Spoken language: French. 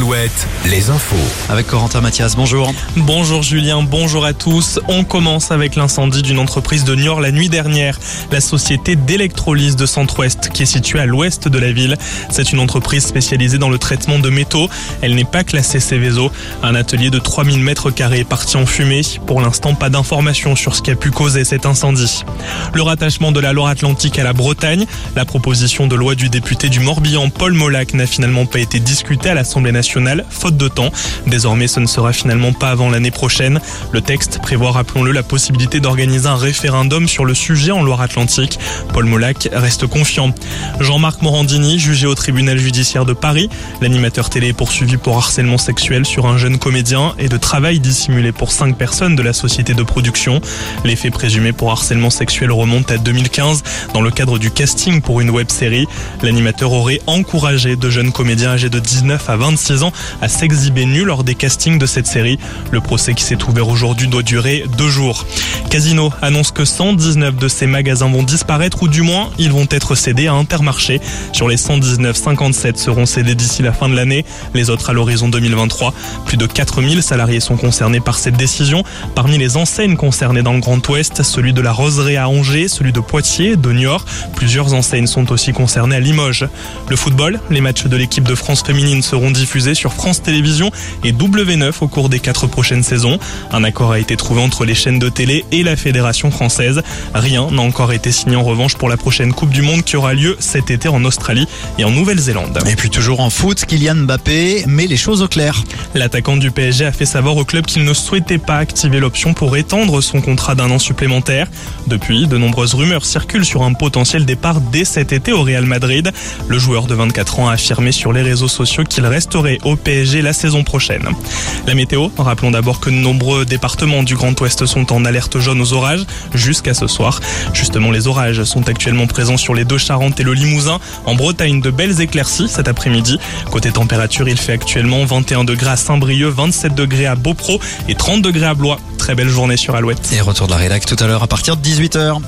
Alouette, les infos. Avec Corentin Mathias, bonjour. Bonjour Julien, bonjour à tous. On commence avec l'incendie d'une entreprise de Niort la nuit dernière, la société d'électrolyse de Centre-Ouest qui est située à l'ouest de la ville. C'est une entreprise spécialisée dans le traitement de métaux. Elle n'est pas classée Céveso. Un atelier de 3000 mètres carrés est parti en fumée. Pour l'instant, pas d'informations sur ce qui a pu causer cet incendie. Le rattachement de la Loire-Atlantique à la Bretagne, la proposition de loi du député du Morbihan, Paul Molac, n'a finalement pas été discutée à l'Assemblée nationale, faute de temps. Désormais, ce ne sera finalement pas avant l'année prochaine. Le texte prévoit, rappelons-le, la possibilité d'organiser un référendum sur le sujet en Loire-Atlantique. Paul Molac reste confiant. Jean-Marc Morandini, jugé au tribunal judiciaire de Paris. L'animateur télé est poursuivi pour harcèlement sexuel sur un jeune comédien et de travail dissimulé pour cinq personnes de la société de production. Les faits présumés pour harcèlement sexuel remontent à 2015 dans le cadre du casting pour une web série. L'animateur aurait encouragé de jeunes comédiens âgés de 19 à 26 à s'exhiber nus lors des castings de cette série. Le procès qui s'est ouvert aujourd'hui doit durer deux jours. Casino annonce que 119 de ces magasins vont disparaître ou du moins ils vont être cédés à Intermarché. Sur les 119, 57 seront cédés d'ici la fin de l'année, les autres à l'horizon 2023. Plus de 4000 salariés sont concernés par cette décision. Parmi les enseignes concernées dans le Grand Ouest, celui de la Roseraie à Angers, celui de Poitiers, de Niort. Plusieurs enseignes sont aussi concernées à Limoges. Le football, les matchs de l'équipe de France féminine seront diffusés sur France Télévisions et W9 au cours des quatre prochaines saisons. Un accord a été trouvé entre les chaînes de télé et la Fédération française. Rien n'a encore été signé en revanche pour la prochaine Coupe du Monde qui aura lieu cet été en Australie et en Nouvelle-Zélande. Et puis toujours en foot, Kylian Mbappé met les choses au clair. L'attaquant du PSG a fait savoir au club qu'il ne souhaitait pas activer l'option pour étendre son contrat d'un an supplémentaire. Depuis, de nombreuses rumeurs circulent sur un potentiel départ dès cet été au Real Madrid. Le joueur de 24 ans a affirmé sur les réseaux sociaux qu'il resterait au PSG la saison prochaine. La météo, rappelons d'abord que nombreux départements du Grand Ouest sont en alerte jaune aux orages jusqu'à ce soir. Justement, les orages sont actuellement présents sur les deux Charentes et le Limousin. En Bretagne, de belles éclaircies cet après-midi. Côté température, il fait actuellement 21 degrés à Saint-Brieuc, 27 degrés à Beaupro et 30 degrés à Blois. Très belle journée sur Alouette. Et retour de la rédac tout à l'heure à partir de 18h.